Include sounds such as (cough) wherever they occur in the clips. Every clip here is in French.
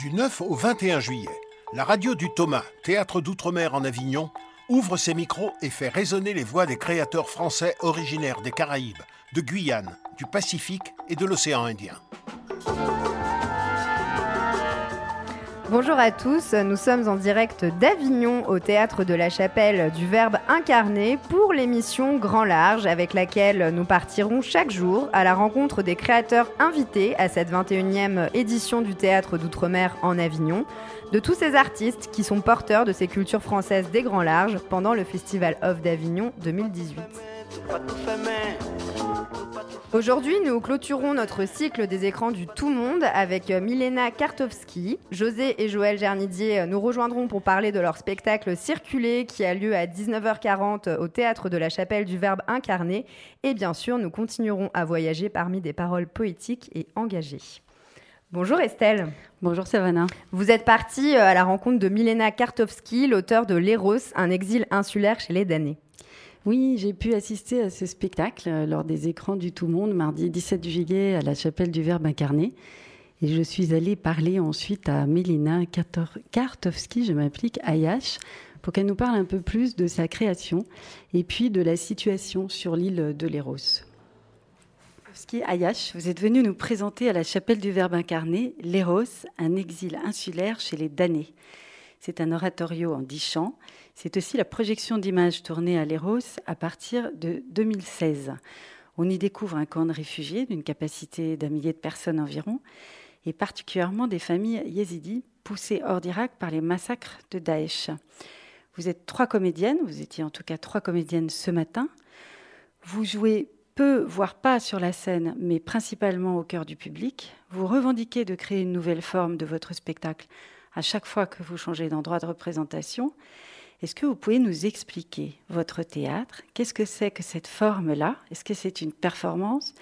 Du 9 au 21 juillet, la radio du Thomas, théâtre d'outre-mer en Avignon, ouvre ses micros et fait résonner les voix des créateurs français originaires des Caraïbes, de Guyane, du Pacifique et de l'océan Indien. Bonjour à tous, nous sommes en direct d'Avignon au théâtre de la Chapelle du Verbe incarné pour l'émission Grand Large avec laquelle nous partirons chaque jour à la rencontre des créateurs invités à cette 21e édition du théâtre d'outre-mer en Avignon, de tous ces artistes qui sont porteurs de ces cultures françaises des Grands Larges pendant le Festival of d'Avignon 2018. Aujourd'hui, nous clôturons notre cycle des écrans du Tout Monde avec Milena Kartovski. José et Joël Gernidier nous rejoindront pour parler de leur spectacle Circuler qui a lieu à 19h40 au théâtre de la Chapelle du Verbe incarné. Et bien sûr, nous continuerons à voyager parmi des paroles poétiques et engagées. Bonjour Estelle. Bonjour Savannah. Vous êtes partie à la rencontre de Milena Kartovski, l'auteur de L'Eros, un exil insulaire chez les damnés. Oui, j'ai pu assister à ce spectacle euh, lors des écrans du Tout Monde, mardi 17 juillet, à la chapelle du Verbe incarné. Et je suis allée parler ensuite à Mélina Kartovski, je m'applique, Ayash, pour qu'elle nous parle un peu plus de sa création et puis de la situation sur l'île de Léros. Ayash, vous êtes venu nous présenter à la chapelle du Verbe incarné Léros, un exil insulaire chez les damnés. C'est un oratorio en dix chants c'est aussi la projection d'images tournées à Léros à partir de 2016. On y découvre un camp de réfugiés d'une capacité d'un millier de personnes environ, et particulièrement des familles yézidis poussées hors d'Irak par les massacres de Daesh. Vous êtes trois comédiennes, vous étiez en tout cas trois comédiennes ce matin. Vous jouez peu, voire pas sur la scène, mais principalement au cœur du public. Vous revendiquez de créer une nouvelle forme de votre spectacle à chaque fois que vous changez d'endroit de représentation. Est-ce que vous pouvez nous expliquer votre théâtre? Qu'est-ce que c'est que cette forme-là? Est-ce que c'est une performance,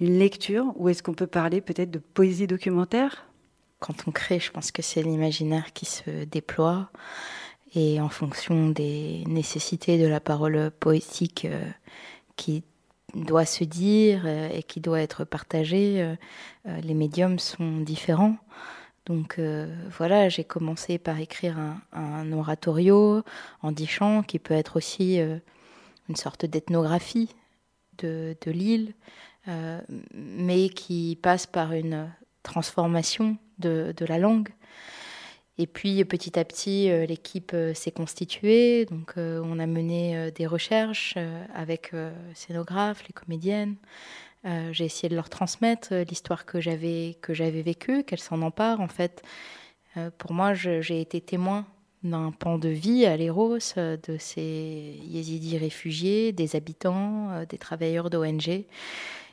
une lecture, ou est-ce qu'on peut parler peut-être de poésie documentaire? Quand on crée, je pense que c'est l'imaginaire qui se déploie, et en fonction des nécessités de la parole poétique euh, qui doit se dire euh, et qui doit être partagée, euh, les médiums sont différents. Donc euh, voilà, j'ai commencé par écrire un, oratorio en dix chants qui peut être aussi euh, une sorte d'ethnographie de, l'île, euh, mais qui passe par une transformation de, la langue. Et puis petit à petit, l'équipe s'est constituée, donc on a mené des recherches avec scénographes, les comédiennes. Euh, j'ai essayé de leur transmettre euh, l'histoire que j'avais que j'avais vécue, qu'elles s'en emparent. En fait, euh, pour moi, j'ai été témoin d'un pan de vie à l'Eros de ces yézidis réfugiés, des habitants, des travailleurs d'ONG,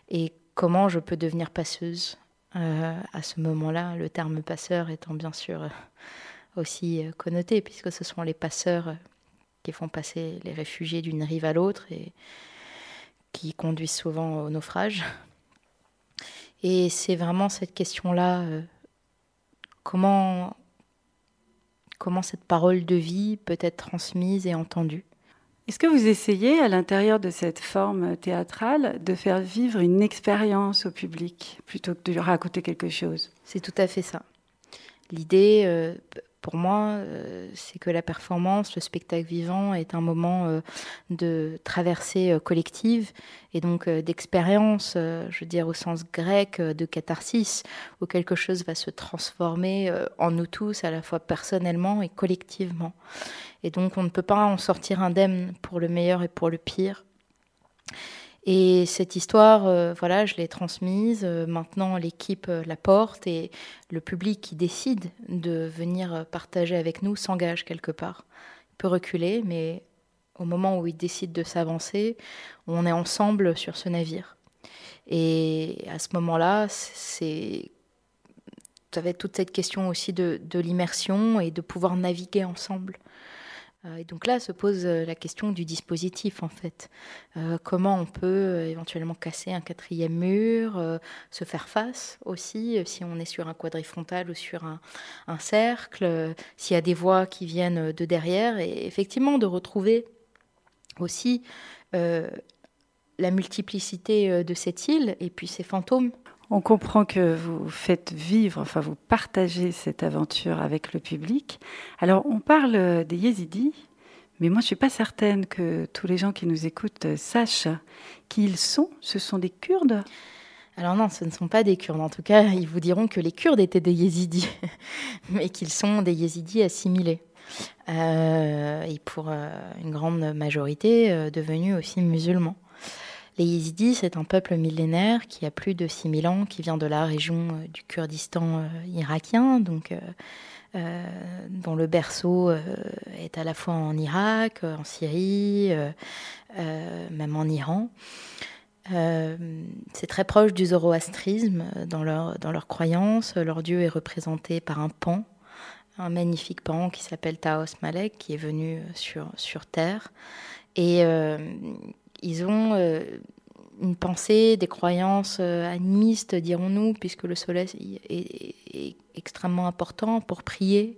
et comment je peux devenir passeuse à ce moment-là, le terme passeur étant bien sûr aussi connoté, puisque ce sont les passeurs qui font passer les réfugiés d'une rive à l'autre et qui conduisent souvent au naufrage. Et c'est vraiment cette question-là, euh, comment, comment cette parole de vie peut être transmise et entendue. Est-ce que vous essayez, à l'intérieur de cette forme théâtrale, de faire vivre une expérience au public plutôt que de lui raconter quelque chose? C'est tout à fait ça. L'idée, euh, pour moi, euh, c'est que la performance, le spectacle vivant est un moment euh, de traversée euh, collective et donc d'expérience, je veux dire au sens grec, de catharsis, où quelque chose va se transformer en nous tous, à la fois personnellement et collectivement. Et donc on ne peut pas en sortir indemne pour le meilleur et pour le pire. Et cette histoire, euh, voilà, je l'ai transmise. Euh, maintenant, l'équipe euh, la porte et le public qui décide de venir partager avec nous s'engage quelque part. Il peut reculer, mais au moment où il décide de s'avancer, on est ensemble sur ce navire. Et à ce moment-là, c'est ça va toute cette question aussi de l'immersion et de pouvoir naviguer ensemble. Euh, et donc là se pose euh, la question du dispositif en fait. Euh, comment on peut éventuellement casser un quatrième mur, se faire face aussi si on est sur un quadrifrontal ou sur un, cercle, s'il y a des voix qui viennent de derrière et effectivement de retrouver aussi la multiplicité de cette île et puis ses fantômes On comprend que vous faites vivre, enfin vous partagez cette aventure avec le public. Alors on parle des yézidis, mais moi je ne suis pas certaine que tous les gens qui nous écoutent sachent qui ils sont. Ce sont des Kurdes? Alors non, ce ne sont pas des Kurdes. En tout cas, ils vous diront que les Kurdes étaient des yézidis, (laughs) mais qu'ils sont des yézidis assimilés. Euh, et pour euh, une grande majorité euh, devenus aussi musulmans. Les Yézidis, c'est un peuple millénaire qui a plus de 6000 ans, qui vient de la région du Kurdistan irakien, donc dont le berceau est à la fois en Irak, en Syrie, même en Iran. c'est très proche du zoroastrisme dans leur, dans croyance. Leur dieu est représenté par un pan, un magnifique pan qui s'appelle Taos Malek, qui est venu sur, sur Terre. Et ils ont euh, une pensée, des croyances euh, animistes, dirons-nous, puisque le soleil est, extrêmement important pour prier.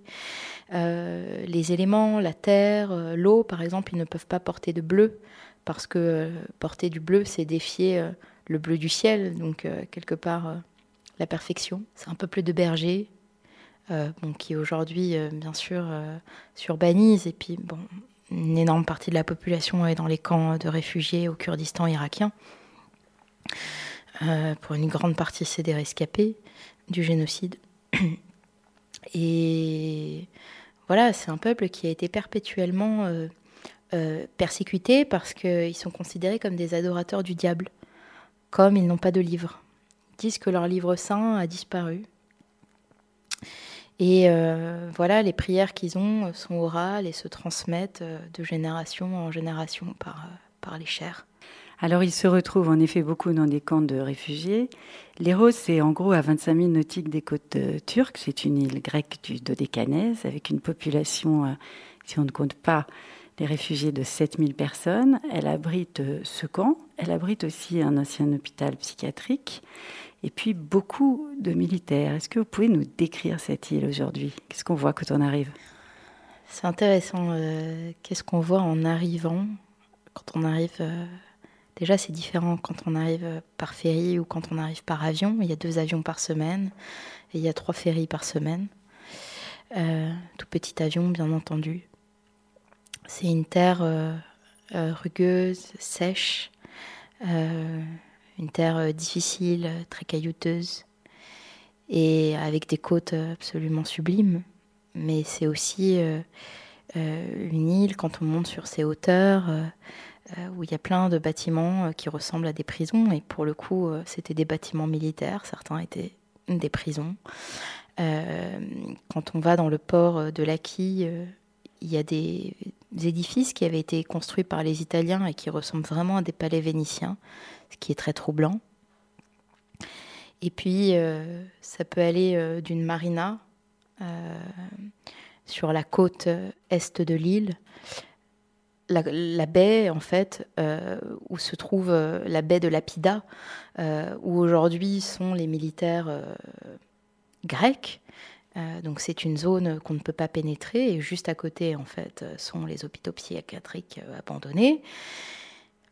Euh, les éléments, la terre, l'eau, par exemple, ils ne peuvent pas porter de bleu, parce que porter du bleu, c'est défier le bleu du ciel, donc quelque part la perfection. C'est un peuple de bergers, bon, qui aujourd'hui, bien sûr, s'urbanise, et puis bon, une énorme partie de la population est dans les camps de réfugiés au Kurdistan irakien. Euh, pour une grande partie, c'est des rescapés du génocide. (clears throat) Et voilà, c'est un peuple qui a été perpétuellement euh, euh, persécuté parce qu'ils sont considérés comme des adorateurs du diable, comme ils n'ont pas de livre. Ils disent que leur livre saint a disparu et euh, voilà, les prières qu'ils ont sont orales et se transmettent euh, de génération en génération par, euh, par les chers. Alors, ils se retrouvent en effet beaucoup dans des camps de réfugiés. Léros, c'est en gros à 25 000 nautiques des côtes turques. C'est une île grecque du Dodécanèse avec une population, si on ne compte pas les réfugiés, de 7 000 personnes. Elle abrite ce camp. Elle abrite aussi un ancien hôpital psychiatrique et puis beaucoup de militaires. Est-ce que vous pouvez nous décrire cette île aujourd'hui? Qu'est-ce qu'on voit quand on arrive? C'est intéressant. Euh, qu'est-ce qu'on voit en arrivant? Quand on arrive. Euh, déjà, c'est différent quand on arrive euh, par ferry ou quand on arrive par avion. Il y a deux avions par semaine et il y a trois ferries par semaine. tout petit avion, bien entendu. C'est une terre rugueuse, sèche une terre euh, difficile, très caillouteuse, et avec des côtes absolument sublimes. Mais c'est aussi euh, euh, une île, quand on monte sur ces hauteurs, où il y a plein de bâtiments qui ressemblent à des prisons, et pour le coup, c'était des bâtiments militaires, certains étaient des prisons. quand on va dans le port de Laki, il y a des, édifices qui avaient été construits par les Italiens et qui ressemblent vraiment à des palais vénitiens qui est très troublant. Et puis, euh, ça peut aller euh, d'une marina euh, sur la côte est de l'île, la, baie, en fait, où se trouve la baie de Lapida, où aujourd'hui sont les militaires grecs. donc c'est une zone qu'on ne peut pas pénétrer et juste à côté en fait sont les hôpitaux psychiatriques abandonnés.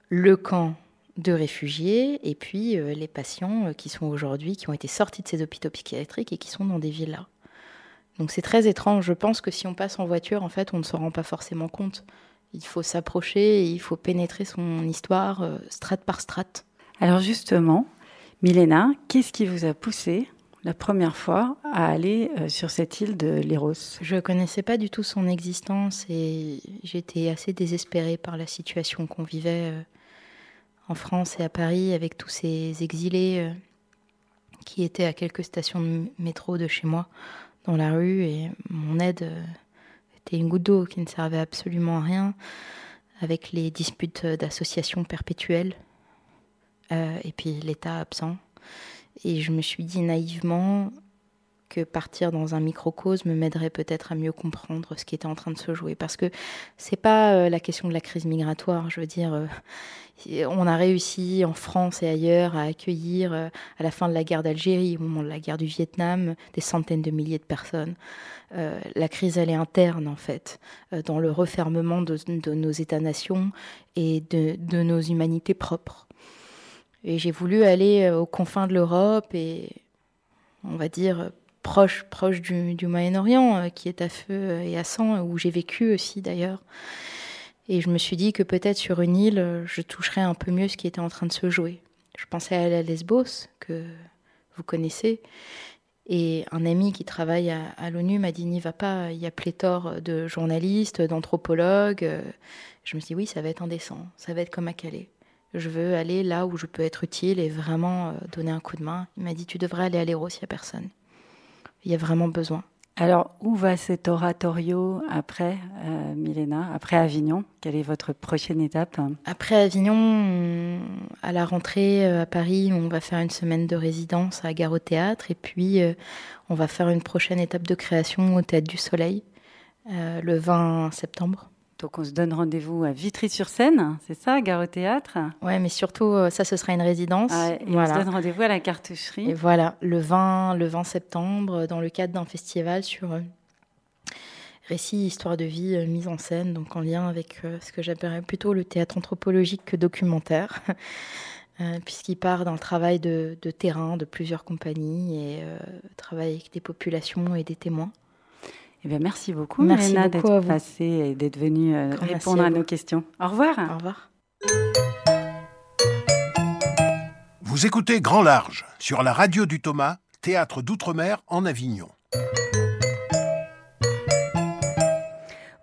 Le camp de réfugiés et puis euh, les patients euh, qui sont aujourd'hui, qui ont été sortis de ces hôpitaux psychiatriques et qui sont dans des villas. Donc c'est très étrange. Je pense que si on passe en voiture, en fait, on ne se rend pas forcément compte. Il faut s'approcher et il faut pénétrer son histoire euh, strate par strate. Alors justement, Milena, qu'est-ce qui vous a poussé la première fois à aller sur cette île de Léros? Je ne connaissais pas du tout son existence et j'étais assez désespérée par la situation qu'on vivait en France et à Paris avec tous ces exilés euh, qui étaient à quelques stations de métro de chez moi dans la rue et mon aide euh, était une goutte d'eau qui ne servait absolument à rien avec les disputes d'associations perpétuelles euh, et puis l'État absent. Et je me suis dit naïvement que partir dans un microcosme m'aiderait peut-être à mieux comprendre ce qui était en train de se jouer. Parce que c'est pas la question de la crise migratoire. Je veux dire, on a réussi en France et ailleurs à accueillir, euh, à la fin de la guerre d'Algérie, au moment de la guerre du Vietnam, des centaines de milliers de personnes. Euh, la crise, elle est interne, en fait, euh, dans le refermement de, nos États-nations et de, nos humanités propres. Et j'ai voulu aller aux confins de l'Europe et, on va dire, proche, proche du, Moyen-Orient, qui est à feu et à sang, où j'ai vécu aussi d'ailleurs. Et je me suis dit que peut-être sur une île, je toucherais un peu mieux ce qui était en train de se jouer. Je pensais à la Lesbos, que vous connaissez. Et un ami qui travaille à, l'ONU m'a dit n'y va pas, il y a pléthore de journalistes, d'anthropologues. Je me suis dit oui, ça va être indécent, ça va être comme à Calais. Je veux aller là où je peux être utile et vraiment euh, donner un coup de main. Il m'a dit tu devrais aller à l'Héros, il n'y a personne. Il y a vraiment besoin. Alors, où va cet oratorio après, euh, Milena, après Avignon? Quelle est votre prochaine étape? Après Avignon, à la rentrée euh, à Paris, on va faire une semaine de résidence à Gare au Théâtre et puis euh, on va faire une prochaine étape de création au Théâtre du Soleil le 20 septembre. Donc on se donne rendez-vous à Vitry-sur-Seine, c'est ça, gare au théâtre? Ouais, mais surtout, euh, ça, ce sera une résidence. Ah, et on se donne rendez-vous à la cartoucherie. Et voilà, le 20, le 20 septembre, dans le cadre d'un festival sur euh, récit, histoire de vie, euh, mise en scène, donc en lien avec ce que j'appellerais plutôt le théâtre anthropologique que documentaire. (laughs) puisqu'il part d'un travail de, terrain de plusieurs compagnies et travaille avec des populations et des témoins. Eh bien, merci beaucoup, merci d'être passée et d'être venue euh, répondre à, nos questions. Au revoir. Au revoir. Vous écoutez Grand Large sur la radio du Thomas, théâtre d'outre-mer en Avignon.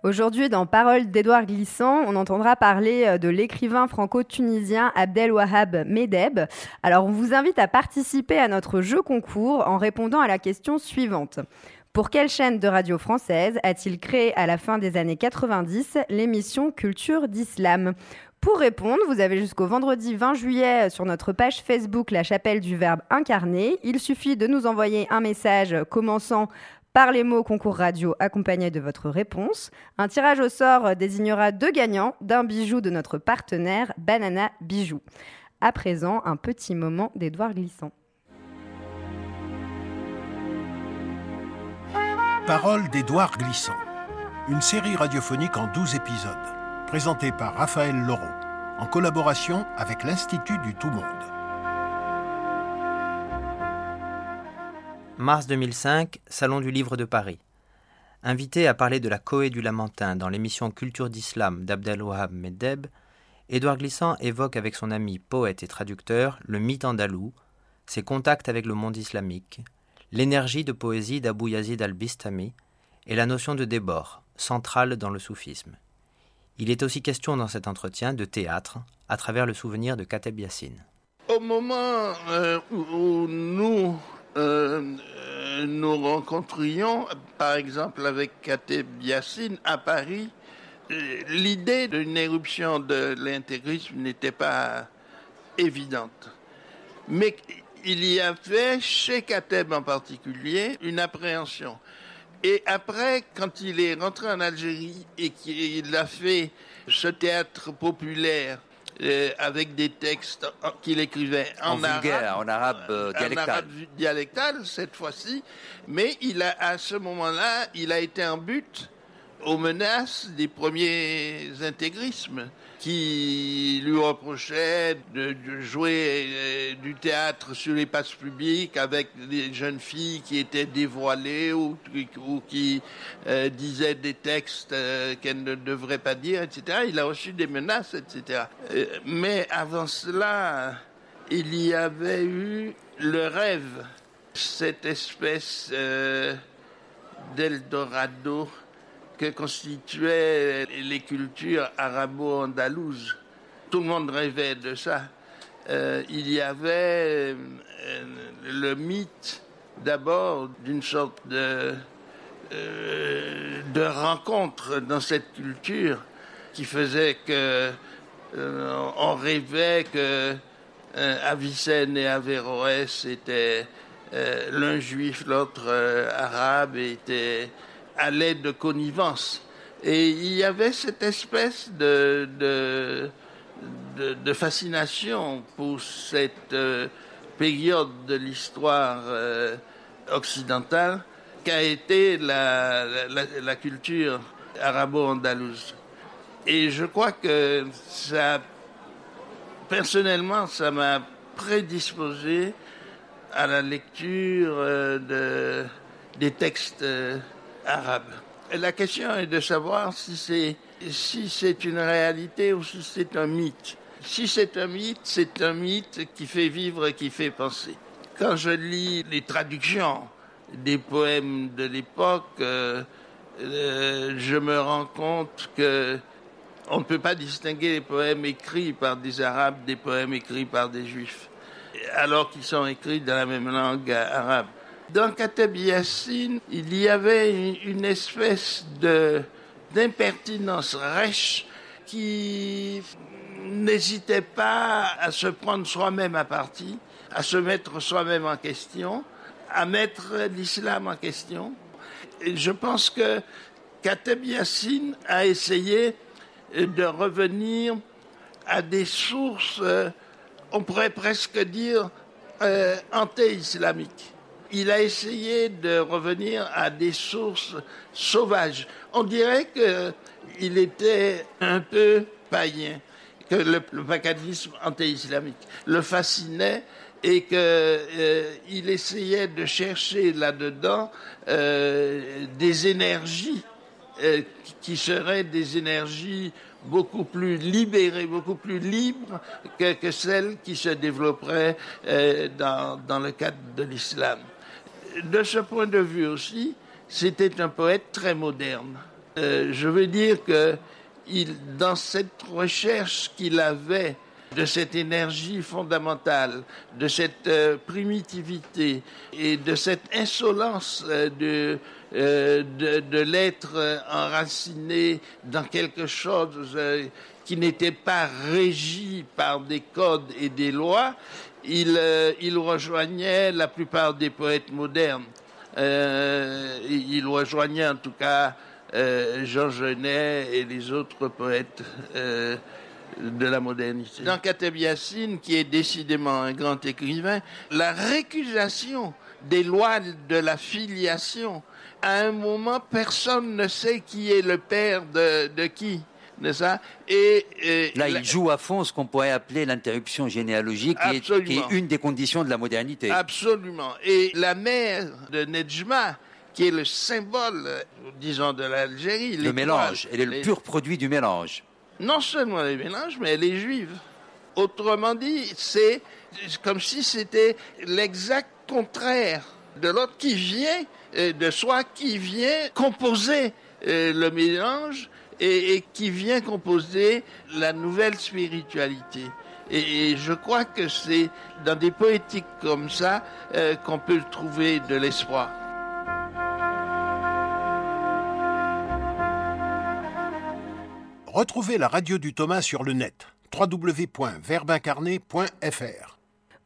Aujourd'hui, dans Parole d'Édouard Glissant, on entendra parler euh, de l'écrivain franco-tunisien Abdel Wahab Medeb. Alors, on vous invite à participer à notre jeu concours en répondant à la question suivante. Pour quelle chaîne de radio française a-t-il créé à la fin des années 90 l'émission Culture d'Islam? Pour répondre, vous avez jusqu'au vendredi 20 juillet sur notre page Facebook La Chapelle du Verbe incarné. Il suffit de nous envoyer un message commençant par les mots concours radio accompagné de votre réponse. Un tirage au sort désignera deux gagnants d'un bijou de notre partenaire Banana Bijoux. À présent, un petit moment d'Edouard Glissant. Parole d'Édouard Glissant, une série radiophonique en 12 épisodes, présentée par Raphaël Laureau, en collaboration avec l'Institut du Tout Monde. Mars 2005, Salon du Livre de Paris. Invité à parler de la Coé du Lamentin dans l'émission Culture d'Islam d'Abdelwahab Meddeb, Édouard Glissant évoque avec son ami poète et traducteur le mythe andalou, ses contacts avec le monde islamique, l'énergie de poésie d'Abou Yazid al-Bistami et la notion de débord, centrale dans le soufisme. Il est aussi question dans cet entretien de théâtre, à travers le souvenir de Kateb Yassine. Au moment euh, où nous euh, nous rencontrions, par exemple avec Kateb Yassine à Paris, euh, l'idée d'une éruption de l'intégrisme n'était pas évidente. Mais il y avait chez Kateb en particulier une appréhension. Et après, quand il est rentré en Algérie et qu'il a fait ce théâtre populaire euh, avec des textes qu'il écrivait en, arabe, en arabe euh, dialectal. En arabe dialectal cette fois-ci, mais il a à ce moment-là, il a été en but aux menaces des premiers intégrismes qui lui reprochaient de, jouer euh, du théâtre sur les places publiques avec des jeunes filles qui étaient dévoilées ou, qui euh, disaient des textes euh, qu'elles ne devraient pas dire, etc. Il a reçu des menaces, etc. mais avant cela, il y avait eu le rêve, cette espèce d'Eldorado que constituaient les cultures arabo-andalouses. Tout le monde rêvait de ça. Euh, il y avait euh, le mythe d'abord d'une sorte de, euh, de rencontre dans cette culture qui faisait que on rêvait que Avicenne et Averroès étaient l'un juif, l'autre arabe, et étaient à l'aide de connivence. Et il y avait cette espèce de, de, fascination pour cette euh, période de l'histoire euh, occidentale qu'a été la, la, culture arabo-andalouse. Et je crois que ça, personnellement, ça m'a prédisposés à la lecture de, des textes arabes. La question est de savoir si c'est si c'est une réalité ou si c'est un mythe. Si c'est un mythe, c'est un mythe qui fait vivre et qui fait penser. Quand je lis les traductions des poèmes de l'époque, euh, euh, je me rends compte que on ne peut pas distinguer les poèmes écrits par des Arabes des poèmes écrits par des Juifs, alors qu'ils sont écrits dans la même langue arabe. Dans Kateb Yassine, il y avait une espèce de d'impertinence rêche qui n'hésitait pas à se prendre soi-même à partie, à se mettre soi-même en question, à mettre l'islam en question. Je pense que Kateb Yassine a essayé de revenir à des sources, on pourrait presque dire, euh, anté-islamiques. Il a essayé de revenir à des sources sauvages. On dirait qu'il était un peu païen, que le, paganisme anti-islamique le fascinait et qu'il euh, essayait de chercher là-dedans euh, des énergies euh, qui seraient des énergies beaucoup plus libérées, beaucoup plus libres que, celles qui se développeraient dans, le cadre de l'islam. De ce point de vue aussi, c'était un poète très moderne. je veux dire que dans cette recherche qu'il avait de cette énergie fondamentale, de cette euh, primitivité et de cette insolence euh, euh, de, de l'être enraciné dans quelque chose qui n'était pas régi par des codes et des lois, il, il rejoignait la plupart des poètes modernes. il rejoignait en tout cas Jean Genet et les autres poètes de la modernité. Dans Kateb qui est décidément un grand écrivain, la récusation des lois de la filiation, à un moment, personne ne sait qui est le père de qui. Et, Là, il joue à fond ce qu'on pourrait appeler l'interruption généalogique, qui est, qui est, une des conditions de la modernité. Absolument. Et la mère de Nejma, qui est le symbole, disons, de l'Algérie. Le mélange, elle est le pur produit du mélange non seulement les mélanges, mais elle est juive. Autrement dit, c'est comme si c'était l'exact contraire de l'autre qui vient, euh, de soi qui vient composer euh, le mélange et, qui vient composer la nouvelle spiritualité. Et, je crois que c'est dans des poétiques comme ça euh, qu'on peut trouver de l'espoir. Retrouvez la radio du Thomas sur le net www.verbincarné.fr.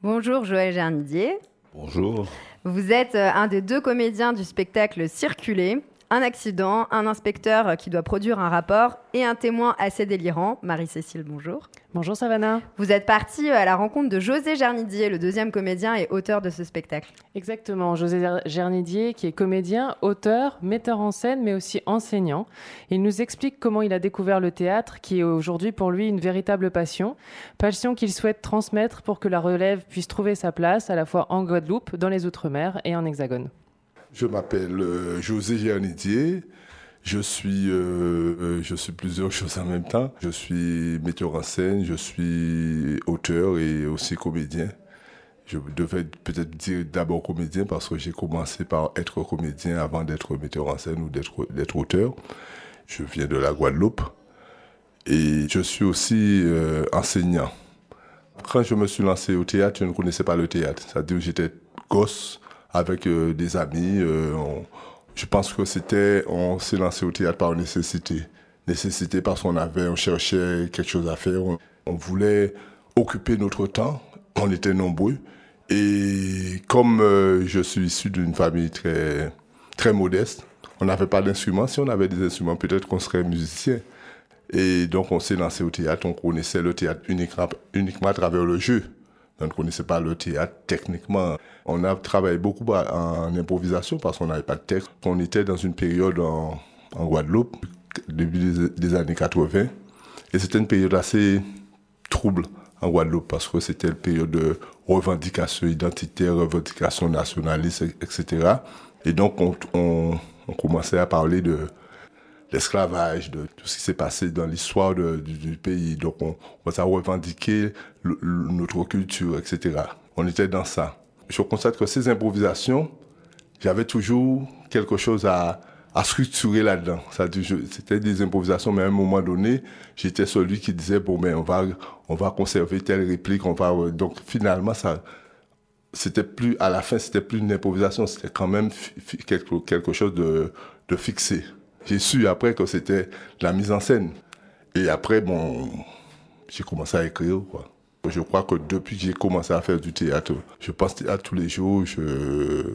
Bonjour Joël Gernidier. Bonjour. Vous êtes euh, un des deux comédiens du spectacle Circuler un accident, un inspecteur qui doit produire un rapport et un témoin assez délirant. Marie-Cécile, bonjour. Bonjour Savannah. Vous êtes partie à la rencontre de José Gernidier, le deuxième comédien et auteur de ce spectacle. Exactement, José Gernidier qui est comédien, auteur, metteur en scène mais aussi enseignant. Il nous explique comment il a découvert le théâtre qui est aujourd'hui pour lui une véritable passion, passion qu'il souhaite transmettre pour que la relève puisse trouver sa place à la fois en Guadeloupe, dans les Outre-mer et en Hexagone. Je m'appelle euh, José Giannidier. Je suis, euh, euh, je suis plusieurs (laughs) choses en même temps. Je suis metteur en scène, je suis auteur et aussi comédien. Je devais peut-être dire d'abord comédien parce que j'ai commencé par être comédien avant d'être metteur en scène ou d'être auteur. Je viens de la Guadeloupe et je suis aussi enseignant. Quand je me suis lancé au théâtre, je ne connaissais pas le théâtre. C'est-à-dire que j'étais gosse avec euh, des amis. Euh, je pense que c'était, on s'est lancé au théâtre par nécessité. Nécessité parce qu'on avait, on cherchait quelque chose à faire. On, voulait occuper notre temps. On était nombreux. Et comme euh, je suis issu d'une famille très, très modeste, on n'avait pas d'instruments. Si on avait des instruments, peut-être qu'on serait musicien. Et donc on s'est lancé au théâtre. On connaissait le théâtre uniquement, uniquement à travers le jeu. On ne connaissait pas le théâtre techniquement. On a travaillé beaucoup en improvisation parce qu'on n'avait pas de texte. On était dans une période en, Guadeloupe, début des, années 80. Et c'était une période assez trouble en Guadeloupe parce que c'était une période de revendication identitaire, revendication nationaliste, etc. Et donc, on, commençait à parler de l'esclavage, de tout ce qui s'est passé dans l'histoire du, pays. Donc, on, on a revendiqué notre culture, etc. On était dans ça. Je constate que ces improvisations, j'avais toujours quelque chose à, à structurer là-dedans. C'était des improvisations, mais à un moment donné, j'étais celui qui disait bon, mais on va, on va conserver telle réplique, on va donc finalement ça, c'était plus à la fin, c'était plus une improvisation, c'était quand même quelque, quelque chose de, de fixé. J'ai su après que c'était la mise en scène. Et après, bon, j'ai commencé à écrire quoi. Je crois que depuis que j'ai commencé à faire du théâtre, je pense à tous les jours, je,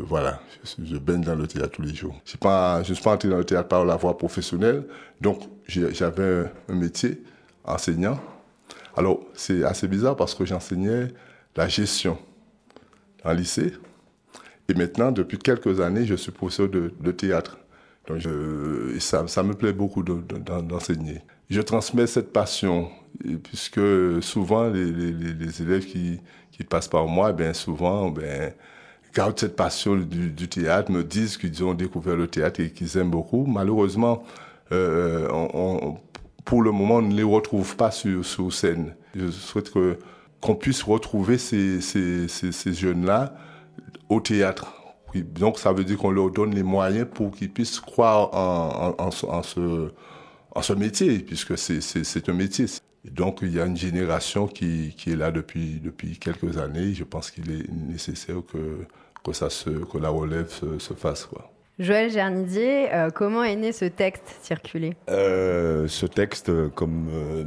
voilà, je, baigne dans le théâtre tous les jours. Je je suis pas entré dans le théâtre par la voie professionnelle, donc j'avais un métier, enseignant. Alors, c'est assez bizarre parce que j'enseignais la gestion en lycée. Et maintenant, depuis quelques années, je suis professeur de théâtre. Donc, ça, me plaît beaucoup d'enseigner. je transmets cette passion puisque souvent les, élèves qui, passent par moi, ben souvent, gardent cette passion du, théâtre, me disent qu'ils ont découvert le théâtre et qu'ils aiment beaucoup. Malheureusement, euh, pour le moment, on ne les retrouve pas sur, scène. Je souhaite qu'on puisse retrouver ces jeunes-là au théâtre. Donc ça veut dire qu'on leur donne les moyens pour qu'ils puissent croire en, en, en, en ce, en ce métier, puisque c'est un métier donc il y a une génération qui, qui est là depuis, depuis quelques années. Je pense qu'il est nécessaire que, que, ça se, que la relève se, se fasse. Quoi. Joël Gernidier, euh, comment est né ce texte circulé? Euh, Ce texte, comme euh,